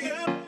Yeah.